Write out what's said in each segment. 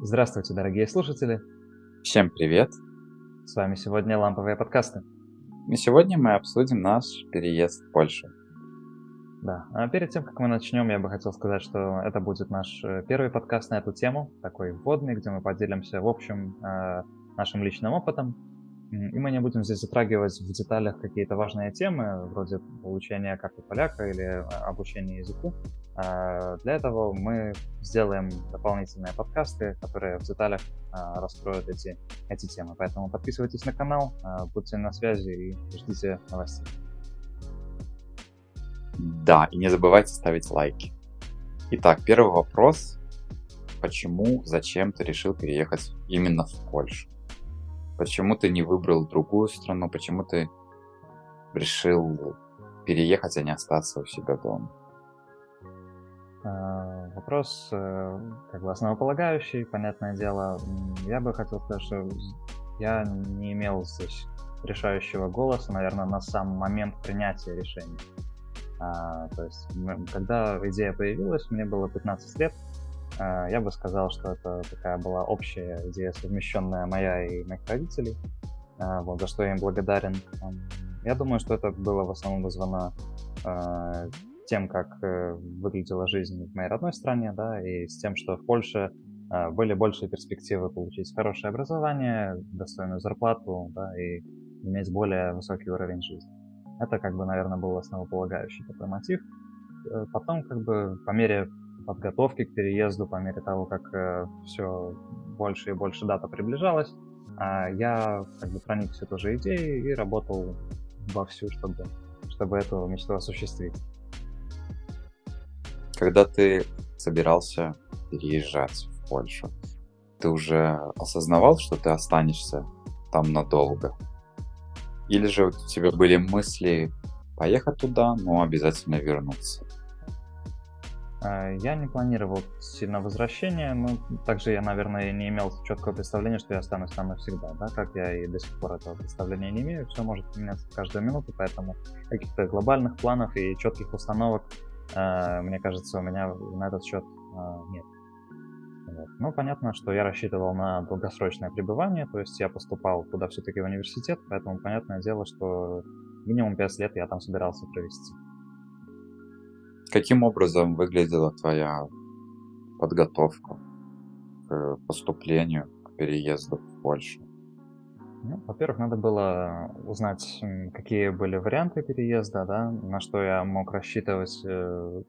Здравствуйте, дорогие слушатели. Всем привет. С вами сегодня Ламповые подкасты. И сегодня мы обсудим наш переезд в Польшу. Да, а перед тем, как мы начнем, я бы хотел сказать, что это будет наш э, первый подкаст на эту тему, такой вводный, где мы поделимся, в общем, э, нашим личным опытом. И мы не будем здесь затрагивать в деталях какие-то важные темы, вроде получения карты поляка или э, обучения языку. А для этого мы сделаем дополнительные подкасты, которые в деталях раскроют эти, эти темы. Поэтому подписывайтесь на канал, будьте на связи и ждите новостей. Да, и не забывайте ставить лайки. Итак, первый вопрос. Почему, зачем ты решил переехать именно в Польшу? Почему ты не выбрал другую страну? Почему ты решил переехать, а не остаться у себя дома? А, вопрос э, как бы основополагающий, понятное дело. Я бы хотел сказать, что я не имел здесь решающего голоса, наверное, на сам момент принятия решения. А, то есть, когда идея появилась, мне было 15 лет, а, я бы сказал, что это такая была общая идея, совмещенная моя и моих родителей, а, вот, за что я им благодарен. Я думаю, что это было в основном вызвано тем, как э, выглядела жизнь в моей родной стране, да, и с тем, что в Польше а, были большие перспективы получить хорошее образование, достойную зарплату, да, и иметь более высокий уровень жизни. Это, как бы, наверное, был основополагающий такой мотив. Э, потом, как бы, по мере подготовки к переезду, по мере того, как э, все больше и больше дата приближалась, э, я как бы проникся тоже идеей и работал вовсю, чтобы, чтобы эту мечту осуществить. Когда ты собирался переезжать в Польшу, ты уже осознавал, что ты останешься там надолго? Или же у тебя были мысли поехать туда, но обязательно вернуться? А, я не планировал сильно возвращения, но также я, наверное, не имел четкого представления, что я останусь там навсегда, да, как я и до сих пор этого представления не имею. Все может меняться каждую минуту, поэтому каких-то глобальных планов и четких установок, мне кажется, у меня на этот счет а, нет. Вот. Ну, понятно, что я рассчитывал на долгосрочное пребывание, то есть я поступал туда все-таки в университет, поэтому понятное дело, что минимум 5 лет я там собирался провести. Каким образом выглядела твоя подготовка к поступлению, к переезду в Польшу? Ну, во-первых, надо было узнать, какие были варианты переезда, да, на что я мог рассчитывать э,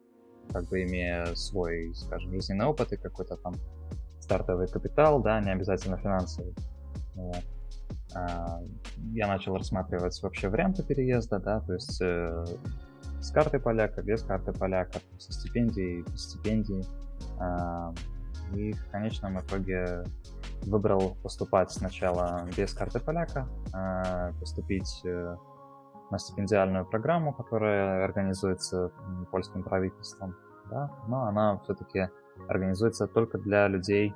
как бы имея свой, скажем, жизненный опыт и какой-то там стартовый капитал, да, не обязательно финансовый. Вот. А, я начал рассматривать вообще варианты переезда, да, то есть э, с карты поляка, без карты поляка, со стипендией, без стипендии. И в конечном итоге выбрал поступать сначала без карты поляка, а, поступить э, на стипендиальную программу, которая организуется польским правительством, да, но она все-таки организуется только для людей,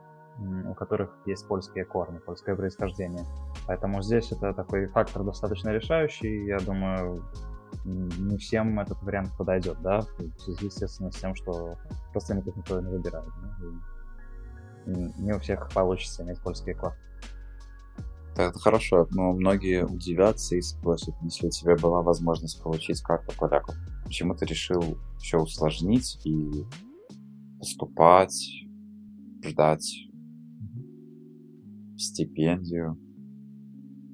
у которых есть польские корни, польское происхождение. Поэтому здесь это такой фактор достаточно решающий. Я думаю, не всем этот вариант подойдет, да, в связи, естественно, с тем, что родственников никто не выбирает. Да? Не у всех получится иметь польские корни. Это хорошо, но многие удивятся и спросят, если у тебя была возможность получить карту поляков, почему ты решил все усложнить и поступать, ждать стипендию?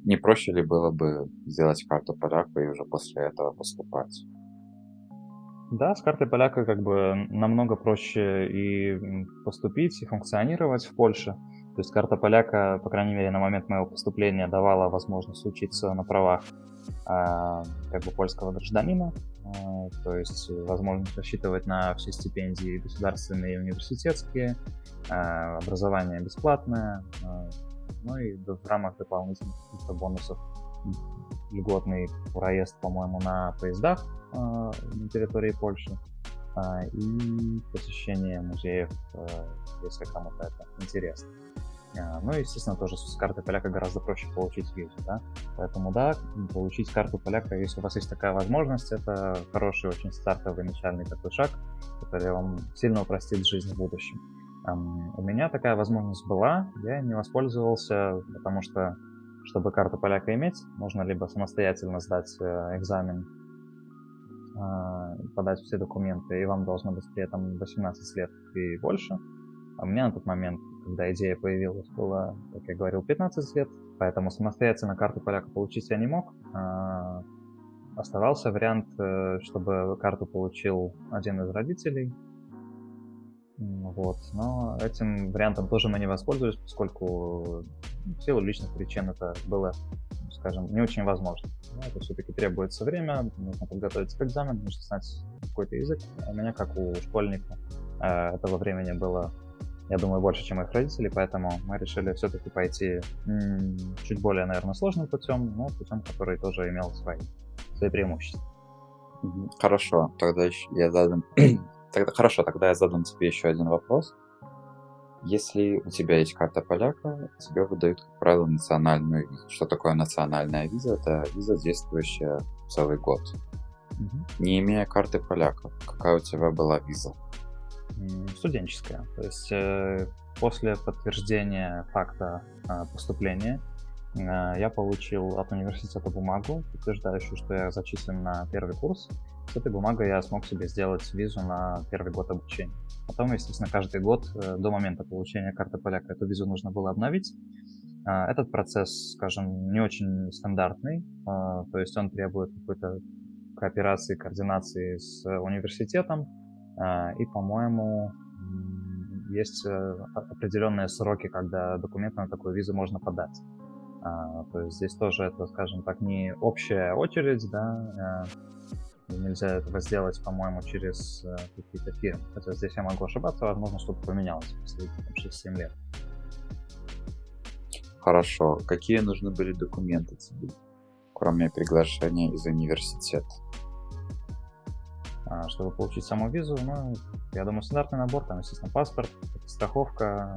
Не проще ли было бы сделать карту поляка и уже после этого поступать? Да, с картой поляка как бы намного проще и поступить, и функционировать в Польше. То есть карта поляка, по крайней мере, на момент моего поступления давала возможность учиться на правах э, как бы польского гражданина, э, то есть возможность рассчитывать на все стипендии государственные и университетские, э, образование бесплатное, э, ну и в рамках дополнительных каких-то бонусов льготный проезд, по-моему, на поездах э, на территории Польши э, и посещение музеев, э, если кому-то это интересно. Ну и, естественно, тоже с карты поляка гораздо проще получить визу, да. Поэтому, да, получить карту поляка, если у вас есть такая возможность, это хороший очень стартовый начальный такой шаг, который вам сильно упростит жизнь в будущем. У меня такая возможность была, я не воспользовался, потому что, чтобы карту поляка иметь, нужно либо самостоятельно сдать э, экзамен, а, подать все документы, и вам должно быть при этом 18 лет и больше. А меня на тот момент, когда идея появилась, было, как я говорил, 15 лет, поэтому самостоятельно карту поляка получить я не мог. А, оставался вариант, э, чтобы карту получил один из родителей, вот. Но этим вариантом тоже мы не воспользовались, поскольку в силу личных причин это было, скажем, не очень возможно. Но это все-таки требуется время, нужно подготовиться к экзамену, нужно знать какой-то язык. А у меня, как у школьника, э, этого времени было, я думаю, больше, чем моих родителей, поэтому мы решили все-таки пойти чуть более, наверное, сложным путем, но путем, который тоже имел свои, свои преимущества. Хорошо, тогда я задам Тогда, хорошо, тогда я задам тебе еще один вопрос. Если у тебя есть карта поляка, тебе выдают, как правило, национальную визу. Что такое национальная виза? Это виза, действующая целый год. Угу. Не имея карты поляка, какая у тебя была виза? Студенческая. То есть э, после подтверждения факта э, поступления я получил от университета бумагу, подтверждающую, что я зачислен на первый курс, с этой бумагой я смог себе сделать визу на первый год обучения. Потом, естественно, каждый год э, до момента получения карты поляка эту визу нужно было обновить. А, этот процесс, скажем, не очень стандартный, то есть он требует какой-то кооперации, координации с университетом, и, по-моему, есть э, определенные сроки, когда документы на такую визу можно подать. То есть здесь тоже это, скажем так, не общая очередь, да, Нельзя этого сделать, по-моему, через э, какие-то фирмы. Хотя здесь я могу ошибаться, возможно, что-то поменялось в последние 6-7 лет. Хорошо. Какие нужны были документы тебе, кроме приглашения из университета? А, чтобы получить саму визу, ну, я думаю, стандартный набор, там, естественно, паспорт, страховка,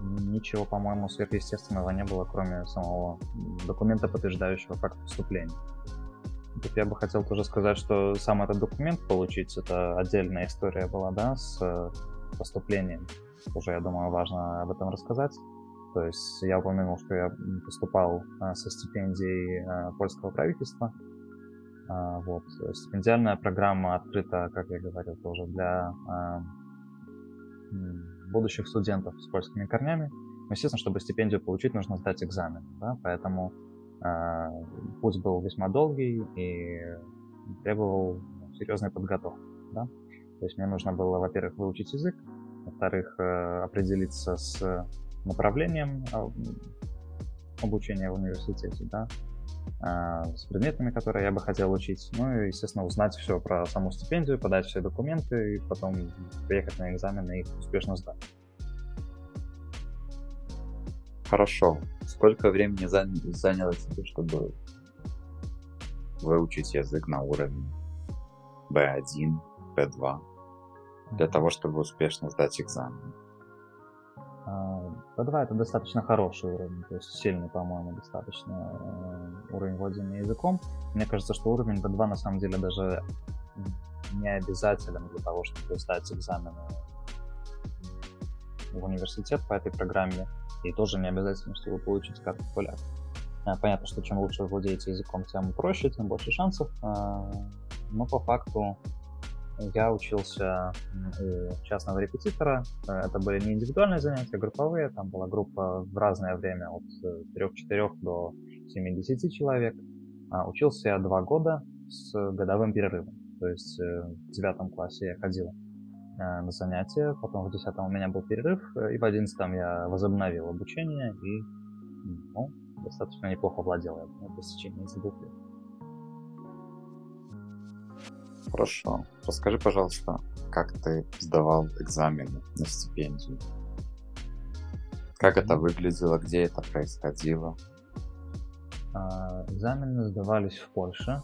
ничего, по-моему, сверхъестественного не было, кроме самого документа, подтверждающего факт поступления. Тут я бы хотел тоже сказать, что сам этот документ получить, это отдельная история была, да, с э, поступлением. Тоже, я думаю, важно об этом рассказать. То есть я упомянул, что я поступал а, со стипендией а, польского правительства. Вот. Стипендиальная программа открыта, как я говорил, тоже для будущих студентов с польскими корнями. Но, естественно, чтобы стипендию получить, нужно сдать экзамен. Да? Поэтому а, путь был весьма долгий и требовал серьезной подготовки. Да? То есть мне нужно было, во-первых, выучить язык, во-вторых, э, определиться с направлением а, обучения в университете, да, с предметами, которые я бы хотел учить, ну и, естественно, узнать все про саму стипендию, подать все документы и потом приехать на экзамены и их успешно сдать. Хорошо. Сколько времени заняло тебе, чтобы выучить язык на уровне B1, B2, для того, чтобы успешно сдать экзамен? B2 а, это достаточно хороший уровень, то есть сильный, по-моему, достаточно э, уровень владения языком. Мне кажется, что уровень B2 на самом деле даже не обязателен для того, чтобы сдать экзамены в университет по этой программе. И тоже не обязательно, чтобы получить карту поляка. А, понятно, что чем лучше владеете языком, тем проще, тем больше шансов. А, но по факту я учился у частного репетитора. Это были не индивидуальные занятия, а групповые. Там была группа в разное время от 3-4 до 7-10 человек. Учился я два года с годовым перерывом. То есть э, в девятом классе я ходил Э, на занятия, потом в 10 у меня был перерыв, э, и в 11 я возобновил обучение и ну, достаточно неплохо владел я в течение этих двух лет. Хорошо. Расскажи, пожалуйста, как ты сдавал экзамены на стипендию? Как это выглядело, где это происходило? А, экзамены сдавались в Польше.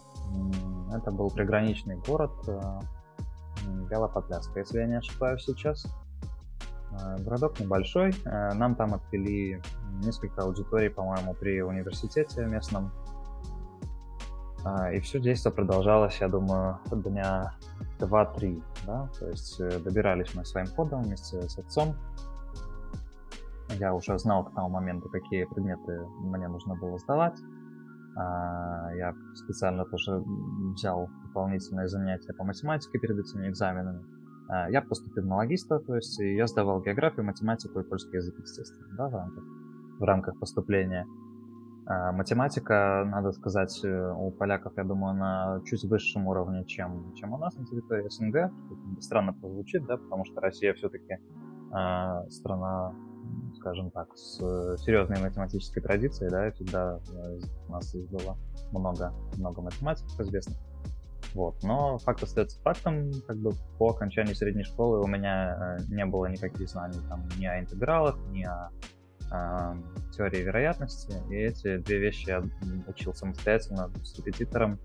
Это был приграничный город, э, Галапотряска, если я не ошибаюсь сейчас. Э, городок небольшой. Э, нам там отвели несколько аудиторий, по-моему, при университете местном. А, и все действие продолжалось, я думаю, дня 2-3, да, то есть э, добирались мы своим ходом вместе с отцом. Я уже знал к тому моменту, какие предметы мне нужно было сдавать. А, я специально тоже взял дополнительные занятия по математике перед этими экзаменами. А, я поступил на логиста, то есть я сдавал географию, математику и польский язык, естественно, да, в рамках, в рамках поступления. А, математика, надо сказать, э, у поляков, я думаю, на чуть высшем уровне, чем, чем у нас на территории СНГ. Странно прозвучит, да, потому что Россия все-таки э, страна, скажем так, с серьезной математической традицией, да, и всегда э, у нас здесь было много, много математиков известных. Вот. Но факт остается фактом, как бы по окончании средней школы у меня э, не было никаких знаний там ни о интегралах, ни о э, теории вероятности. И эти две вещи я учил самостоятельно с репетитором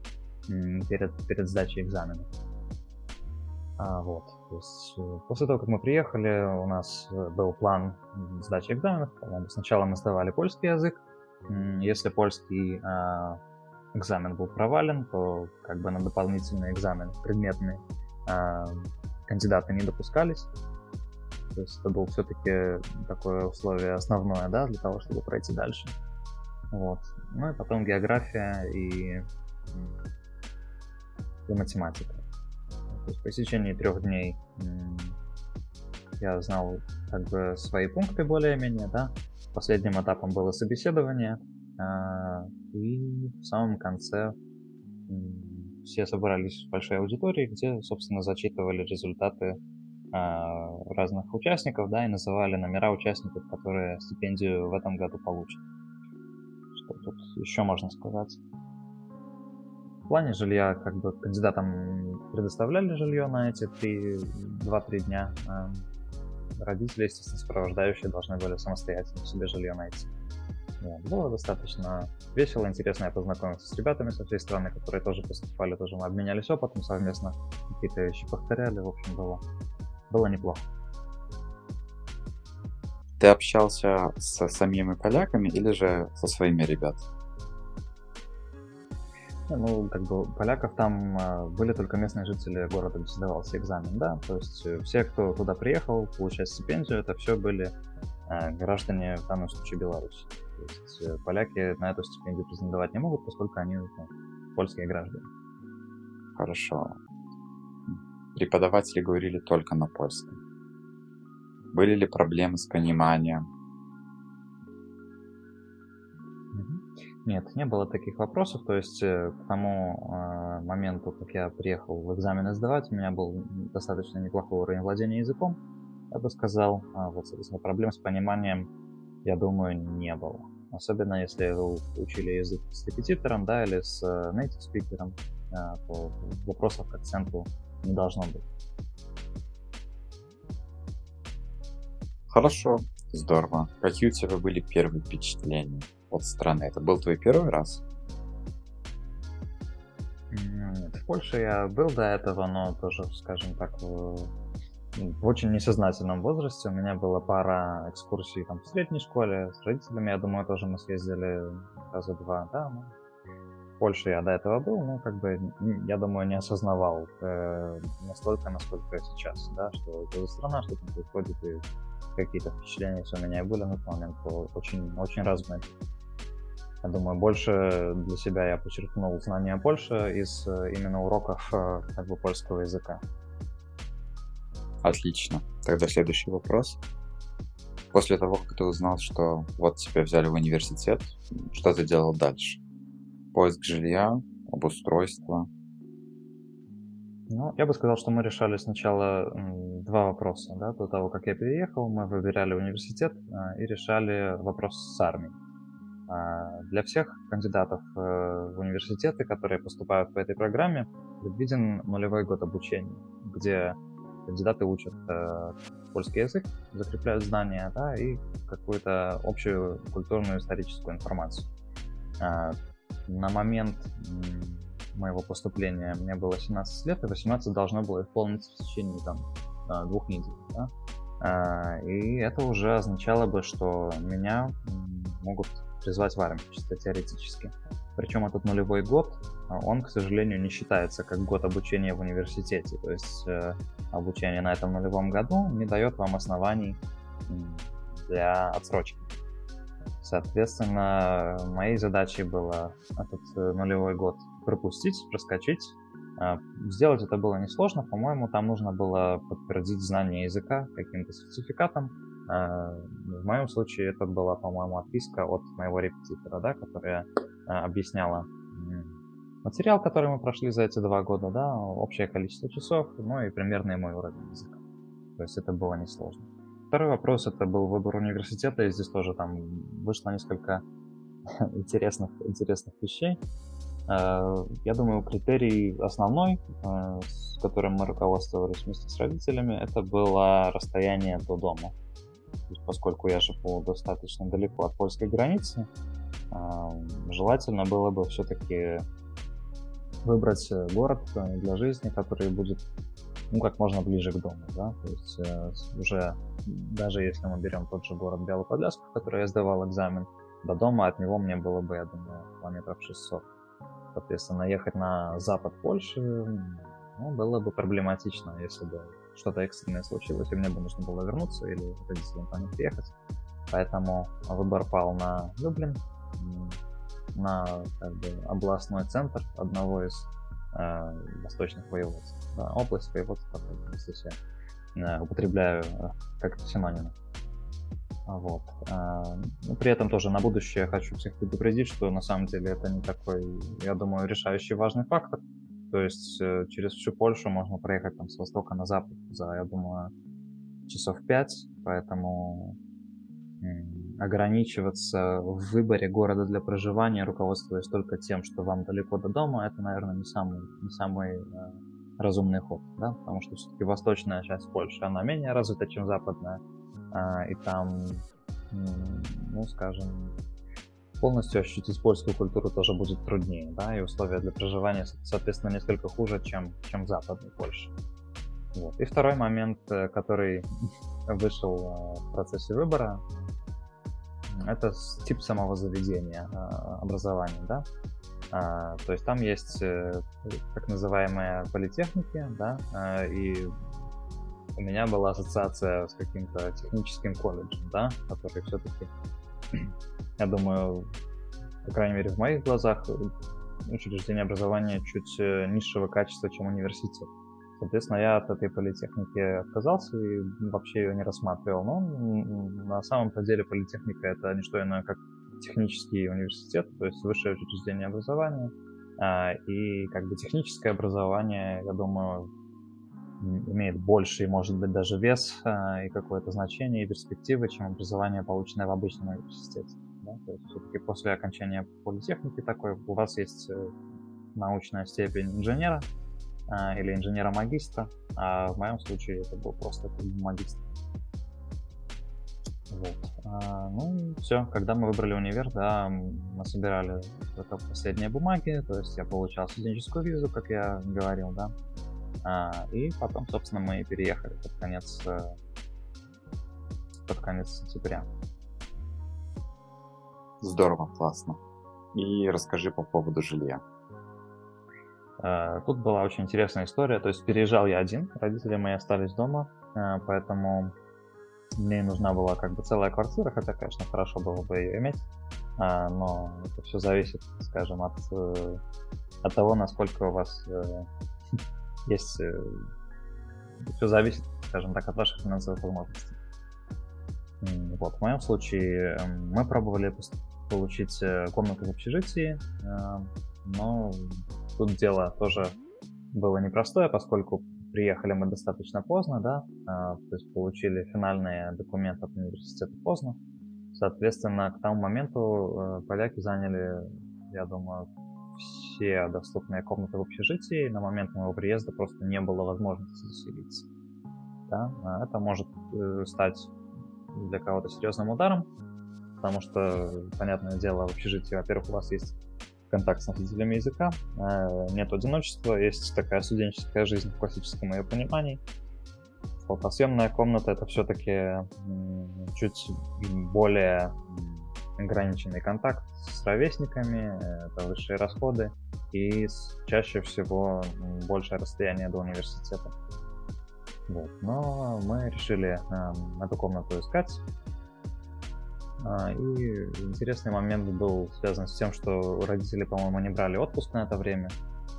перед, перед сдачей экзамена. А, вот. То есть, э, после того, как мы приехали, у нас э, был план сдачи экзаменов. Сначала мы сдавали польский язык. Если польский а, экзамен был провален, то как бы на дополнительный экзамен предметный э, кандидаты не допускались. То есть это было все-таки такое условие основное, да, для того, чтобы пройти дальше. Вот. Ну и потом география и, и математика. То есть по истечении трех дней я знал как бы свои пункты более-менее, да. Последним этапом было собеседование, а, и в самом конце все собрались в большой аудитории, где, собственно, зачитывали результаты разных участников, да, и называли номера участников, которые стипендию в этом году получат. Что тут еще можно сказать? В плане жилья, как бы кандидатам предоставляли жилье на эти 2-3 дня. А родители, естественно, сопровождающие должны были самостоятельно себе жилье найти. Вот. Было достаточно весело, интересно я познакомился с ребятами со всей страны, которые тоже поступали, тоже мы обменялись опытом совместно, какие-то вещи повторяли, в общем, было, было неплохо. Ты общался со самими поляками или же со своими ребятами? Ну, как бы поляков там э, были только местные жители города, где сдавался экзамен, да. То есть э, все, кто туда приехал получать стипендию, это все были э, граждане, в данном случае, Беларуси. То есть э, поляки на эту стипендию претендовать не могут, поскольку они ну, польские граждане. Хорошо. Преподаватели говорили только на польском. Были ли проблемы с пониманием? Нет, не было таких вопросов. То есть э, к тому э, моменту, как я приехал в экзамены сдавать, у меня был достаточно неплохой уровень владения языком, я бы сказал. А вот, соответственно, проблем с пониманием я думаю, не было. Особенно если вы учили язык с репетитором, да, или с э, native speaker, э, то вопросов к акценту не должно быть. Хорошо, здорово. Какие у тебя были первые впечатления от страны? Это был твой первый раз? Нет, в Польше я был до этого, но тоже, скажем так, в очень несознательном возрасте. У меня была пара экскурсий там, в средней школе с родителями. Я думаю, тоже мы съездили раза два. Да, ну, в Польше я до этого был, но как бы, я думаю, не осознавал э, настолько, насколько сейчас, да, что это за страна, что там происходит, и какие-то впечатления у меня были на тот момент очень, очень разные. Я думаю, больше для себя я подчеркнул знания Польши из э, именно уроков э, как бы польского языка. Отлично. Тогда следующий вопрос. После того, как ты узнал, что вот тебя взяли в университет, что ты делал дальше? Поиск жилья, обустройство? Ну, я бы сказал, что мы решали сначала два вопроса. Да? До того, как я переехал, мы выбирали университет а, и решали вопрос с армией. А, для всех кандидатов э, в университеты, которые поступают по этой программе, предвиден нулевой год обучения, где кандидаты учат э, польский язык, закрепляют знания, да, и какую-то общую культурную историческую информацию. Э, на момент моего поступления мне было 17 лет, и 18 должно было исполниться в течение там, э, двух недель. Да? Э, и это уже означало бы, что меня могут призвать в армию, чисто теоретически. Причем этот нулевой год, он, к сожалению, не считается как год обучения в университете. То есть э, обучение на этом нулевом году не дает вам оснований для отсрочки. Соответственно, моей задачей было этот э, нулевой год пропустить, проскочить. А, сделать это было несложно, по-моему, там нужно было подтвердить знание языка каким-то сертификатом. А, в моем случае это была, по-моему, отписка от моего репетитора, да, которая а, объясняла материал, который мы прошли за эти два года, да, общее количество часов, ну и примерный мой уровень языка. То есть это было несложно. Второй вопрос это был выбор университета, и здесь тоже там вышло несколько интересных, интересных вещей. Э, я думаю, критерий основной, э, с которым мы руководствовались вместе с родителями, это было расстояние до дома. Поскольку я живу достаточно далеко от польской границы, э, желательно было бы все-таки выбрать город для жизни, который будет ну, как можно ближе к дому, да, то есть э, уже даже если мы берем тот же город Белую Подляску, в который я сдавал экзамен, до дома от него мне было бы, я думаю, километров 600. Соответственно, ехать на запад Польши ну, было бы проблематично, если бы что-то экстренное случилось, и мне бы нужно было вернуться или родителям ним приехать. Поэтому выбор пал на Люблин, на как бы, областной центр одного из восточных воеводств. Да, область воеводства, если я э, употребляю э, как синоним. Вот. Э, ну, при этом тоже на будущее хочу всех предупредить, что на самом деле это не такой, я думаю, решающий важный фактор. То есть э, через всю Польшу можно проехать там с востока на запад за, я думаю, часов пять, поэтому ограничиваться в выборе города для проживания, руководствуясь только тем, что вам далеко до дома, это, наверное, не самый, не самый э, разумный ход, да, потому что все-таки восточная часть Польши, она менее развита, чем западная, э, и там, ну, скажем, полностью ощутить польскую культуру тоже будет труднее, да, и условия для проживания, соответственно, несколько хуже, чем, чем в западной Польше. Вот. И второй момент, э, который вышел э, в процессе выбора, это тип самого заведения а, образования, да. А, то есть там есть э, так называемые политехники, да, а, и у меня была ассоциация с каким-то техническим колледжем, да, который все-таки, я думаю, по крайней мере в моих глазах, учреждение образования чуть э, низшего качества, чем университет. Соответственно, я от этой политехники отказался и вообще ее не рассматривал. Но на самом-то деле политехника это не что иное, как технический университет, то есть высшее учреждение образования. А, и как бы техническое образование, я думаю, имеет больше и может быть даже вес а, и какое-то значение и перспективы, чем образование, полученное в обычном университете. Да? То есть все-таки после окончания политехники такой у вас есть э, научная степень инженера, или инженера-магистра, а в моем случае это был просто магистр. Вот. А, ну, все, когда мы выбрали универ, да, мы собирали только последние бумаги, то есть я получал студенческую визу, как я говорил, да, а, и потом, собственно, мы переехали под конец, э, под конец сентября. Здорово, классно. И расскажи по поводу жилья. Э, тут была очень интересная история. То есть переезжал я один, родители мои остались дома, э, поэтому мне нужна была как бы целая квартира, хотя, конечно, хорошо было бы ее иметь, э, но это все зависит, скажем, от, от того, насколько у вас есть... Все зависит, скажем так, от ваших финансовых возможностей. Вот, в моем случае эм, мы пробовали получить комнату в общежитии, но тут дело тоже было непростое, поскольку приехали мы достаточно поздно, да, а, то есть получили финальные документы от университета поздно. Соответственно, к тому моменту э, поляки заняли, я думаю, все доступные комнаты в общежитии. На момент моего приезда просто не было возможности заселиться. Да? А это может э, стать для кого-то серьезным ударом, потому что, понятное дело, в общежитии, во-первых, у вас есть контакт с носителями языка, э, нет одиночества, есть такая студенческая жизнь в классическом ее понимании. Фотосъемная комната это все-таки чуть более ограниченный контакт с ровесниками, это высшие расходы и чаще всего большее расстояние до университета. Вот. Но мы решили э, эту комнату искать. А, и интересный момент был связан с тем, что родители, по-моему, не брали отпуск на это время.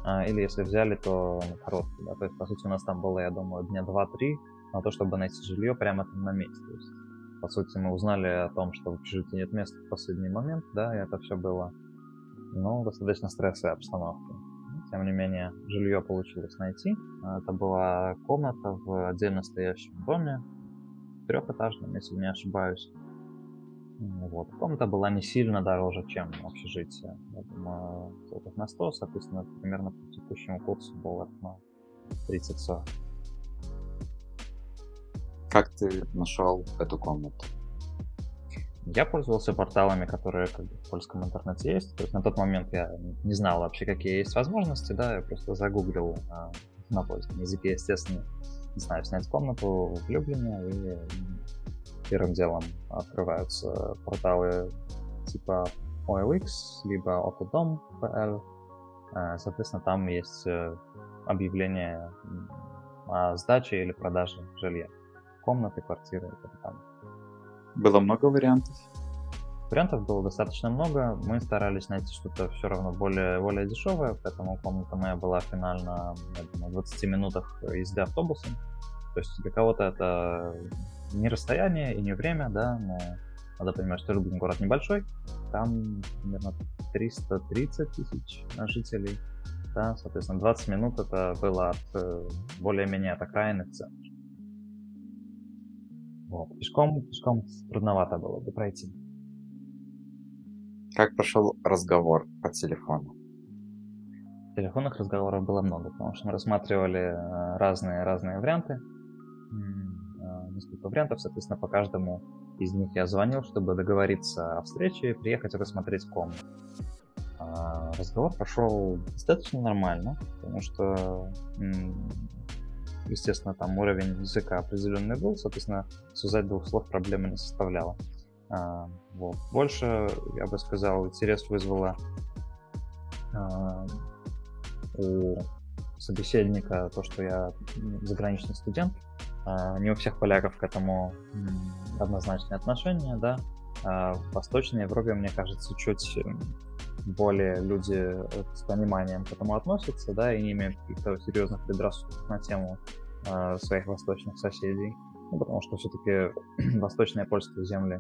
А, или если взяли, то короткий. Да? То есть, по сути, у нас там было, я думаю, дня 2-3 на то, чтобы найти жилье прямо там на месте. То есть, по сути, мы узнали о том, что в общежитии нет места в последний момент, да, и это все было, ну, достаточно стрессовой обстановке. Тем не менее, жилье получилось найти. Это была комната в отдельно стоящем доме, трехэтажном, если не ошибаюсь. Вот. Комната была не сильно дороже, чем общежитие. Я думаю, на 100, соответственно, примерно по текущему курсу долларов на 30-40. Как ты нашел эту комнату? Я пользовался порталами, которые как бы, в польском интернете есть. То есть на тот момент я не знал вообще, какие есть возможности, да, я просто загуглил а, на польском языке, естественно, не знаю, снять комнату в Люблине, и первым делом открываются порталы типа OLX, либо Autodom.pl. А, соответственно, там есть э, объявление о сдаче или продаже жилья комнаты, квартиры и так далее. Было много вариантов? Вариантов было достаточно много. Мы старались найти что-то все равно более, более дешевое, поэтому комната моя была финально в 20 минутах езды автобусом. То есть для кого-то это не расстояние и не время, да, но надо понимать, что Люблин город небольшой, там примерно 330 тысяч жителей, да, соответственно, 20 минут это было от э, более-менее от окраины в центр. Вот. Пешком, пешком трудновато было бы пройти. Как прошел разговор по телефону? Телефонных разговоров было много, потому что мы рассматривали э, разные, разные варианты. Несколько вариантов, соответственно, по каждому из них я звонил, чтобы договориться о встрече и приехать рассмотреть комнату. А, разговор прошел достаточно нормально, потому что естественно, там уровень языка определенный был, соответственно, связать двух слов проблемы не составляло. А, вот. Больше, я бы сказал, интерес вызвало а, у собеседника то, что я заграничный студент. А, не у всех поляков к этому однозначное отношение, да. А в Восточной Европе, мне кажется, чуть более люди э, с пониманием к этому относятся, да, и не имеют каких-то серьезных предрассудков на тему э, своих восточных соседей. Ну, потому что все-таки восточные польские земли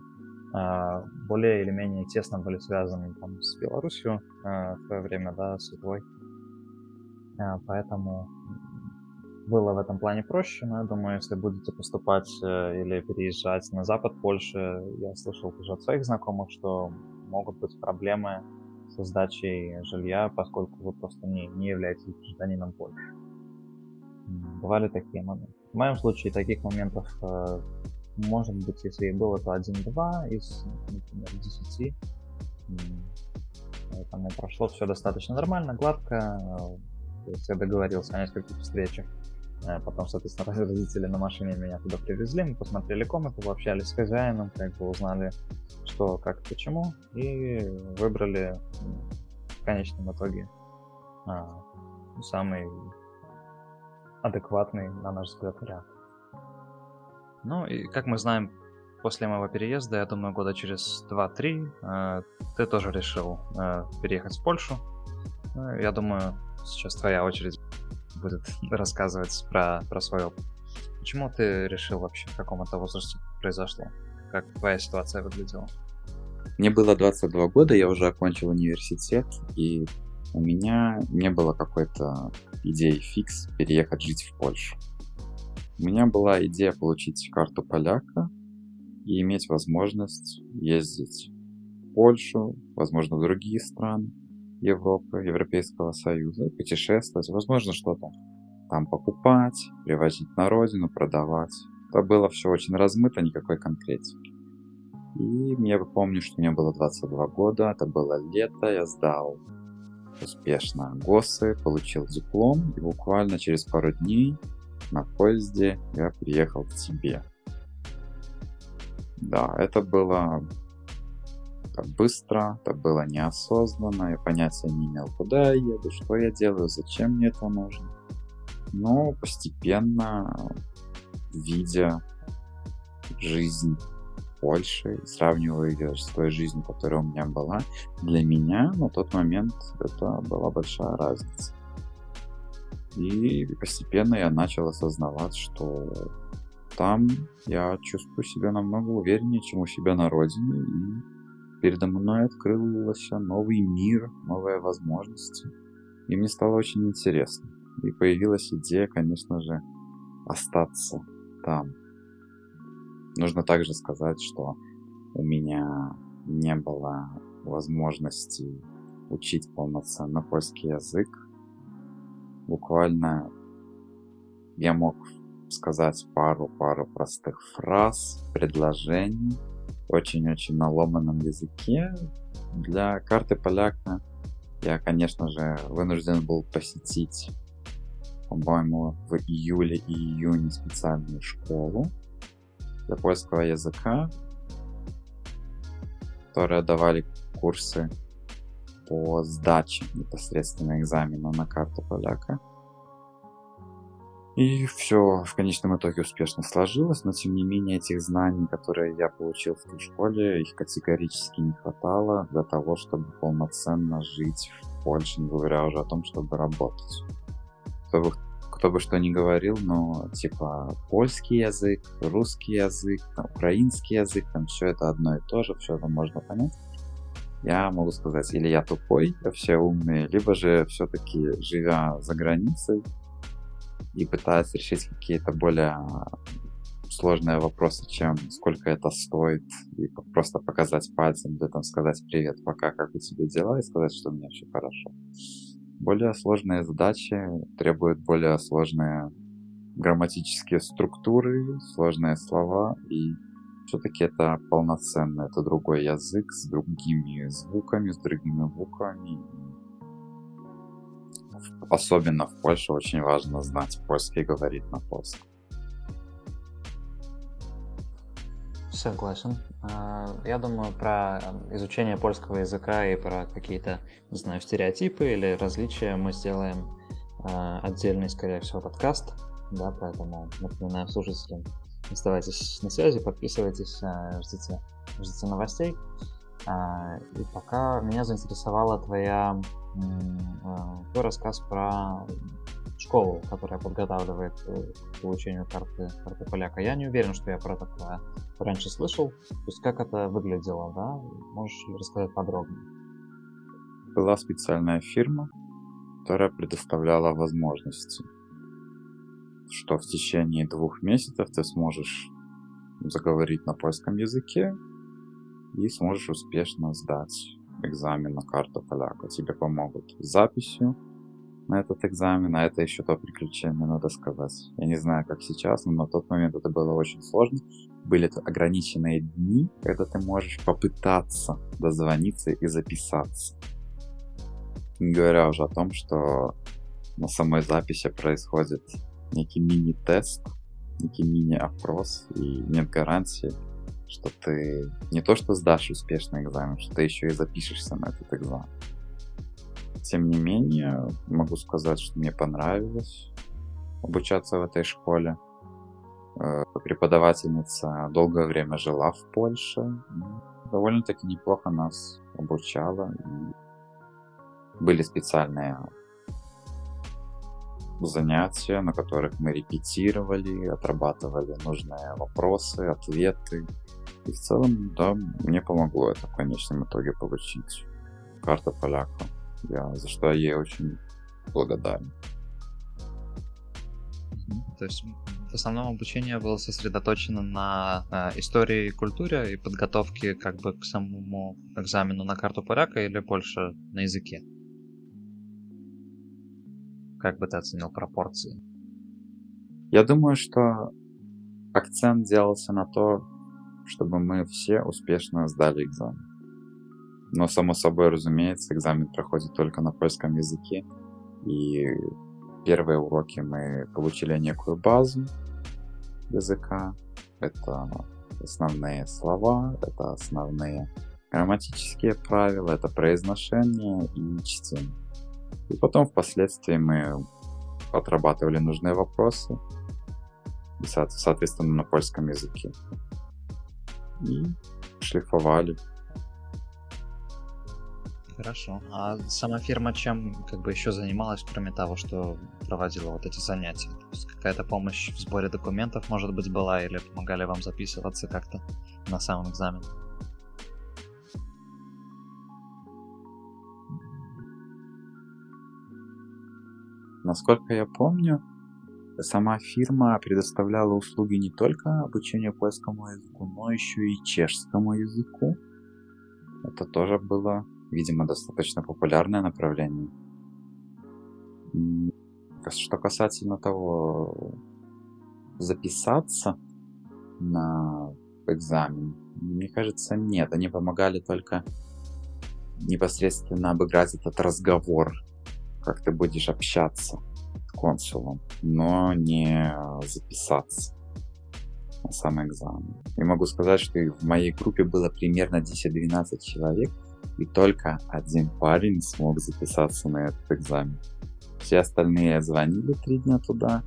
более или менее тесно были связаны там, с Беларусью в свое время, да, с Литвой. Э, поэтому было в этом плане проще, но я думаю, если будете поступать э, или переезжать на запад Польши, я слышал уже от своих знакомых, что могут быть проблемы со сдачей жилья, поскольку вы просто не, не являетесь гражданином Польши. Бывали такие моменты. В моем случае таких моментов э, может быть, если и было, то один-два из, например, десяти. Поэтому прошло все достаточно нормально, гладко. То есть я договорился о нескольких встречах. Э, потом, соответственно, родители на машине меня туда привезли, мы посмотрели комнату, пообщались с хозяином, как бы узнали, что, как, почему, и выбрали в конечном итоге а, самый адекватный, на наш взгляд, вариант. Ну и, как мы знаем, после моего переезда, я думаю, года через 2-3, э, ты тоже решил э, переехать в Польшу. Ну, я думаю, сейчас твоя очередь будет рассказывать про, про свой опыт. Почему ты решил вообще, в каком это возрасте произошло? Как твоя ситуация выглядела? Мне было 22 года, я уже окончил университет, и у меня не было какой-то идеи фикс переехать жить в Польшу. У меня была идея получить карту поляка и иметь возможность ездить в Польшу, возможно, в другие страны. Европы, Европейского Союза, путешествовать, возможно, что-то там покупать, привозить на родину, продавать. Это было все очень размыто, никакой конкретики. И я помню, что мне было 22 года, это было лето, я сдал успешно ГОСы, получил диплом, и буквально через пару дней на поезде я приехал к тебе. Да, это было это быстро, это было неосознанно, я понятия не имел, куда я еду, что я делаю, зачем мне это нужно. Но постепенно, видя жизнь Польши, сравнивая ее с той жизнью, которая у меня была, для меня на тот момент это была большая разница. И постепенно я начал осознавать, что там я чувствую себя намного увереннее, чем у себя на родине, и передо мной открылся новый мир, новые возможности. И мне стало очень интересно. И появилась идея, конечно же, остаться там. Нужно также сказать, что у меня не было возможности учить полноценно польский язык. Буквально я мог сказать пару-пару простых фраз, предложений, очень-очень на ломаном языке. Для карты поляка я, конечно же, вынужден был посетить, по-моему, в июле и июне специальную школу для польского языка, которые давали курсы по сдаче непосредственно экзамена на карту поляка. И все в конечном итоге успешно сложилось, но тем не менее этих знаний, которые я получил в той школе, их категорически не хватало для того, чтобы полноценно жить в Польше, не говоря уже о том, чтобы работать. Кто бы, кто бы что ни говорил, но типа польский язык, русский язык, там, украинский язык, там все это одно и то же, все это можно понять. Я могу сказать, или я тупой, все умные, либо же все-таки живя за границей, и пытаются решить какие-то более сложные вопросы, чем сколько это стоит, и просто показать пальцем, да там сказать привет, пока, как у тебя дела, и сказать, что меня все хорошо. Более сложные задачи требуют более сложные грамматические структуры, сложные слова, и все-таки это полноценно, это другой язык с другими звуками, с другими буквами, особенно в Польше очень важно знать польский и говорить на польском. Согласен. А, я думаю, про изучение польского языка и про какие-то, не знаю, стереотипы или различия мы сделаем а, отдельный, скорее всего, подкаст. Да, поэтому напоминаю слушателям, оставайтесь на связи, подписывайтесь, а, ждите, ждите новостей. И пока меня заинтересовала твоя а, твой рассказ про школу, которая подготавливает э, к получению карты, карты поляка. Я не уверен, что я про такое раньше слышал. То есть как это выглядело, да? Можешь рассказать подробнее? Была специальная фирма, которая предоставляла возможности, что в течение двух месяцев ты сможешь заговорить на польском языке и сможешь успешно сдать экзамен на карту поляка. Тебе помогут с записью на этот экзамен, а это еще то приключение, надо сказать. Я не знаю, как сейчас, но на тот момент это было очень сложно. Были ограниченные дни, когда ты можешь попытаться дозвониться и записаться. Не говоря уже о том, что на самой записи происходит некий мини-тест, некий мини-опрос, и нет гарантии, что ты не то что сдашь успешный экзамен, что ты еще и запишешься на этот экзамен. Тем не менее, могу сказать, что мне понравилось обучаться в этой школе. Э, преподавательница долгое время жила в Польше. Довольно-таки неплохо нас обучала. И были специальные занятия, на которых мы репетировали, отрабатывали нужные вопросы, ответы. И в целом, да, мне помогло это в конечном итоге получить. Карта поляка. Я, за что я ей очень благодарен. То есть в основном обучение было сосредоточено на э, истории и культуре и подготовке как бы к самому экзамену на карту поляка или больше на языке? Как бы ты оценил пропорции? Я думаю, что акцент делался на то, чтобы мы все успешно сдали экзамен. Но, само собой, разумеется, экзамен проходит только на польском языке. И первые уроки мы получили некую базу языка. Это основные слова, это основные грамматические правила, это произношение и чтение. И потом впоследствии мы отрабатывали нужные вопросы, соответственно, на польском языке. И шлифовали. Хорошо. А сама фирма чем как бы еще занималась, кроме того, что проводила вот эти занятия? То есть какая-то помощь в сборе документов, может быть, была, или помогали вам записываться как-то на сам экзамен? Насколько я помню, сама фирма предоставляла услуги не только обучению польскому языку, но еще и чешскому языку. Это тоже было, видимо, достаточно популярное направление. Что касательно того, записаться на экзамен, мне кажется, нет. Они помогали только непосредственно обыграть этот разговор как ты будешь общаться с консулом, но не записаться на сам экзамен. И могу сказать, что в моей группе было примерно 10-12 человек, и только один парень смог записаться на этот экзамен. Все остальные звонили три дня туда,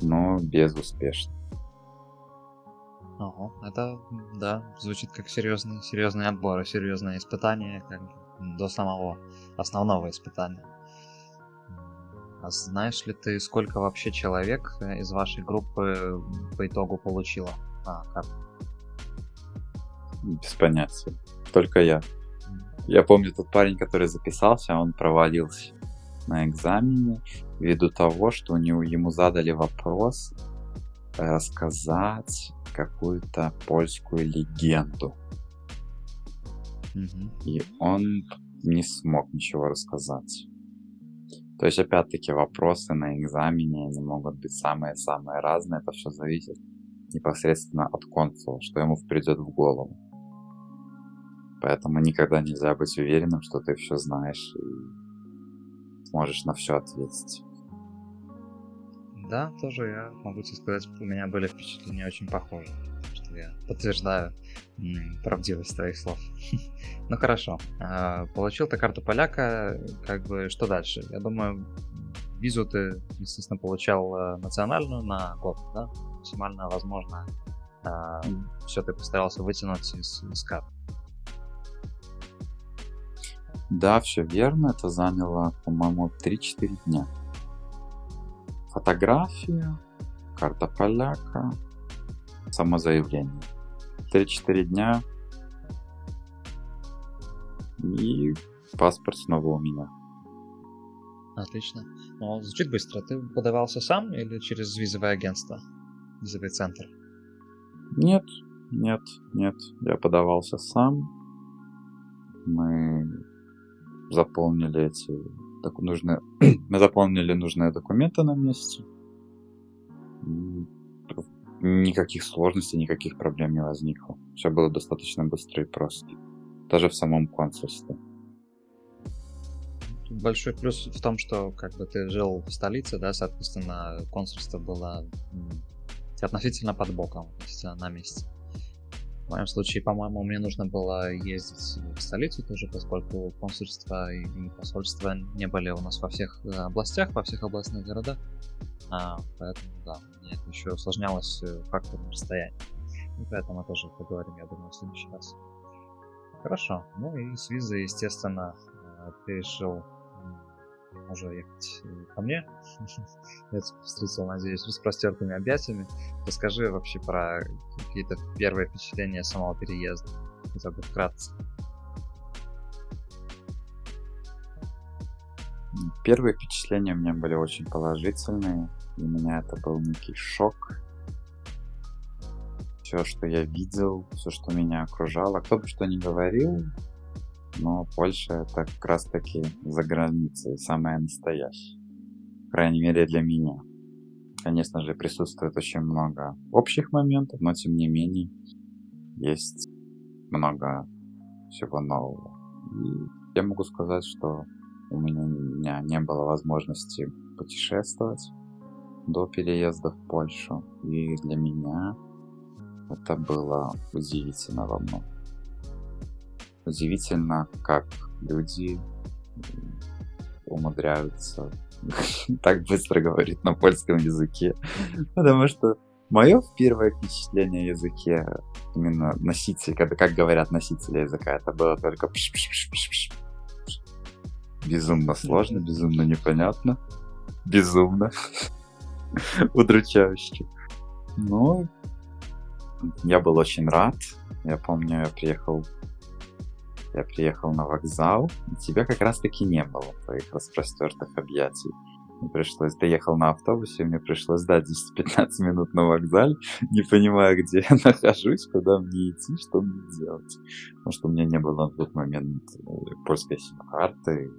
но безуспешно. Ого, это, да, звучит как серьезный, серьезный отбор серьезное испытание, как до самого основного испытания. А знаешь ли ты, сколько вообще человек э, из вашей группы по итогу получило а, карту? Без понятия. Только я. Я помню тот парень, который записался, он провалился на экзамене ввиду того, что у него, ему задали вопрос рассказать какую-то польскую легенду. Угу. И он не смог ничего рассказать. То есть, опять-таки, вопросы на экзамене, они могут быть самые-самые разные. Это все зависит непосредственно от консула, что ему придет в голову. Поэтому никогда нельзя быть уверенным, что ты все знаешь и сможешь на все ответить. Да, тоже я могу тебе сказать, у меня были впечатления очень похожие. Я подтверждаю правдивость твоих слов. ну хорошо. А, получил ты карту поляка, как бы что дальше? Я думаю, визу ты, естественно, получал э, национальную на год, да? Максимально возможно. А, Все ты постарался вытянуть из, из карт. Да, все верно. Это заняло, по-моему, 3-4 дня. Фотография, карта поляка, самозаявление. 3-4 дня и паспорт снова у меня. Отлично. Ну, звучит быстро. Ты подавался сам или через визовое агентство? Визовый центр? Нет, нет, нет. Я подавался сам. Мы заполнили эти так, нужные... Мы заполнили нужные документы на месте никаких сложностей, никаких проблем не возникло. Все было достаточно быстро и просто. Даже в самом консульстве. Большой плюс в том, что как бы ты жил в столице, да, соответственно, консульство было относительно под боком, то есть на месте. В моем случае, по-моему, мне нужно было ездить в столицу тоже, поскольку консульство и посольство не были у нас во всех э, областях, во всех областных городах. А, поэтому, да, мне это еще усложнялось э, фактором расстояния. И поэтому мы тоже поговорим, я думаю, в следующий раз. Хорошо. Ну и с визой, естественно, э, ты решил уже ехать ко мне. Я тебя встретил, надеюсь, распростертыми объятиями. Расскажи вообще про какие-то первые впечатления самого переезда. Хотя бы вкратце. Первые впечатления у меня были очень положительные. Для меня это был некий шок. Все, что я видел, все, что меня окружало. Кто бы что ни говорил, но Польша это как раз таки за границей, самая настоящая. По крайней мере для меня. Конечно же, присутствует очень много общих моментов, но тем не менее есть много всего нового. И я могу сказать, что у меня не было возможности путешествовать до переезда в Польшу. И для меня это было удивительно во многом. удивительно, как люди умудряются так быстро говорить на польском языке. Потому что мое первое впечатление о языке, именно носитель, когда, как говорят носители языка, это было только безумно сложно, безумно непонятно, безумно удручающе. Но я был очень рад. Я помню, я приехал я приехал на вокзал, и тебя как раз-таки не было, твоих распростертых объятий. Мне пришлось, доехал на автобусе, мне пришлось ждать 10-15 минут на вокзале, не понимая, где я нахожусь, куда мне идти, что мне делать. Потому что у меня не было на тот момент э, польской сим-карты.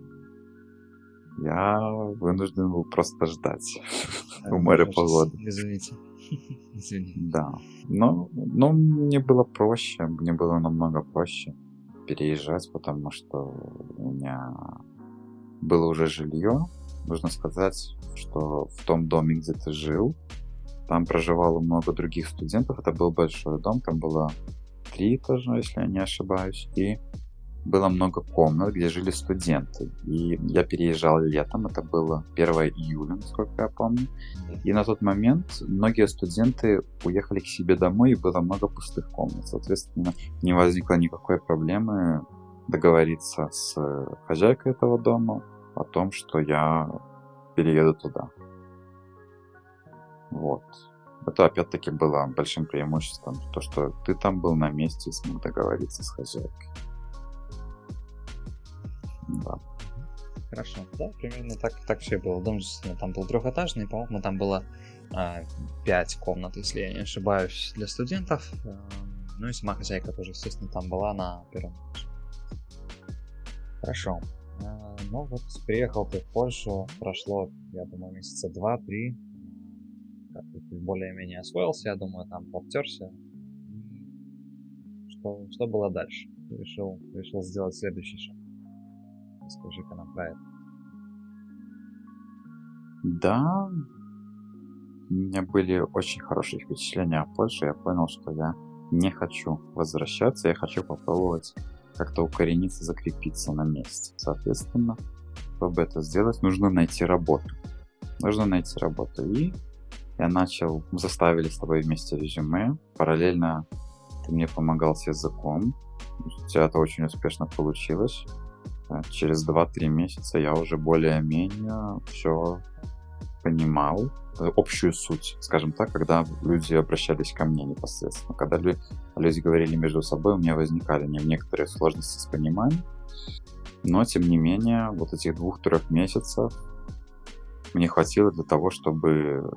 Я вынужден был просто ждать у моря погоды. Извините. Извини. Да. Но, но мне было проще, мне было намного проще переезжать, потому что у меня было уже жилье. Нужно сказать, что в том доме, где ты жил, там проживало много других студентов. Это был большой дом, там было три этажа, если я не ошибаюсь. И было много комнат, где жили студенты. И я переезжал летом, это было 1 июля, насколько я помню. И на тот момент многие студенты уехали к себе домой, и было много пустых комнат. Соответственно, не возникло никакой проблемы договориться с хозяйкой этого дома о том, что я перееду туда. Вот. Это опять-таки было большим преимуществом, то, что ты там был на месте и смог договориться с хозяйкой. Да. Хорошо. Да, примерно так, так все было. Дом там был трехэтажный, по-моему, там было а, 5 комнат, если я не ошибаюсь, для студентов. А, ну и сама хозяйка тоже, естественно, там была на первом этаже. Хорошо. А, ну вот, приехал ты в Польшу, прошло, я думаю, месяца два-три. Более-менее освоился, я думаю, там подтерся. Что, что было дальше? Решил, решил сделать следующий шаг. Расскажи-ка нам про это. Да, у меня были очень хорошие впечатления о Польше. Я понял, что я не хочу возвращаться, я хочу попробовать как-то укорениться, закрепиться на месте. Соответственно, чтобы это сделать, нужно найти работу. Нужно найти работу. И я начал, заставили с тобой вместе резюме. Параллельно ты мне помогал с языком. У тебя это очень успешно получилось. Э, через 2-3 месяца я уже более-менее все понимал, э, общую суть, скажем так, когда люди обращались ко мне непосредственно. Когда люди говорили между собой, у меня возникали некоторые сложности с пониманием, но тем не менее, вот этих двух-трех месяцев мне хватило для того, чтобы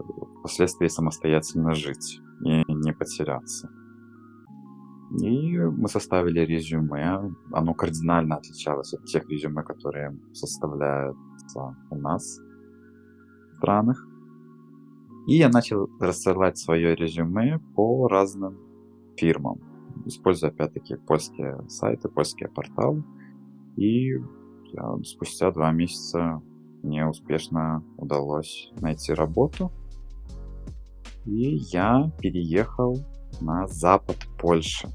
впоследствии самостоятельно жить и не потеряться. И мы составили резюме. Оно кардинально отличалось от тех резюме, которые составляются у нас в странах. И я начал рассылать свое резюме по разным фирмам, используя опять-таки польские сайты, польские порталы. И спустя два месяца мне успешно удалось найти работу. И я переехал на запад Польши.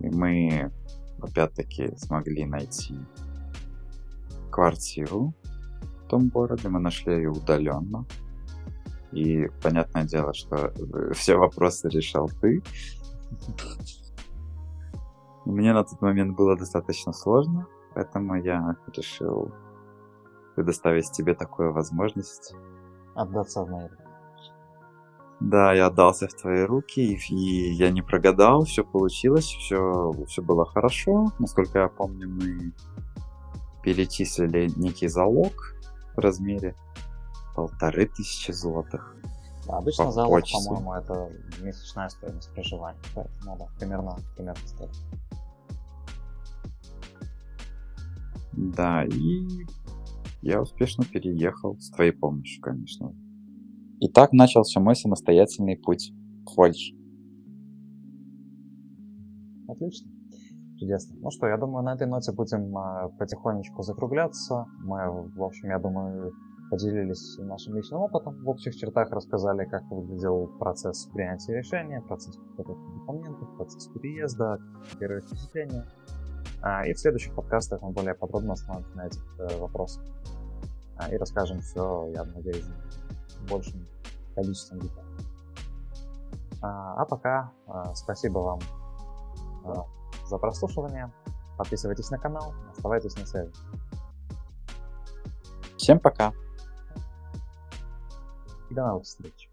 И мы опять-таки смогли найти квартиру в том городе. Мы нашли ее удаленно. И понятное дело, что все вопросы решал ты. Мне на тот момент было достаточно сложно, поэтому я решил предоставить тебе такую возможность. Отдаться в мои да, я отдался в твои руки, и я не прогадал, все получилось, все, все было хорошо. Насколько я помню, мы перечислили некий залог в размере полторы тысячи злотых. Да, обычно по залог, по-моему, это месячная стоимость проживания, поэтому да, примерно, примерно стоит. Да, и я успешно переехал с твоей помощью, конечно. И так начался мой самостоятельный путь в Польшу. Отлично. Чудесно. Ну что, я думаю, на этой ноте будем э, потихонечку закругляться. Мы, в общем, я думаю, поделились нашим личным опытом, в общих чертах рассказали, как выглядел процесс принятия решения, процесс подготовки документов, процесс переезда, первые впечатления. А, и в следующих подкастах мы более подробно остановимся на этих э, вопросах. А, и расскажем все, я надеюсь, большим количеством деталей. А, а пока спасибо вам за прослушивание. Подписывайтесь на канал, оставайтесь на связи. Всем пока. И до новых встреч.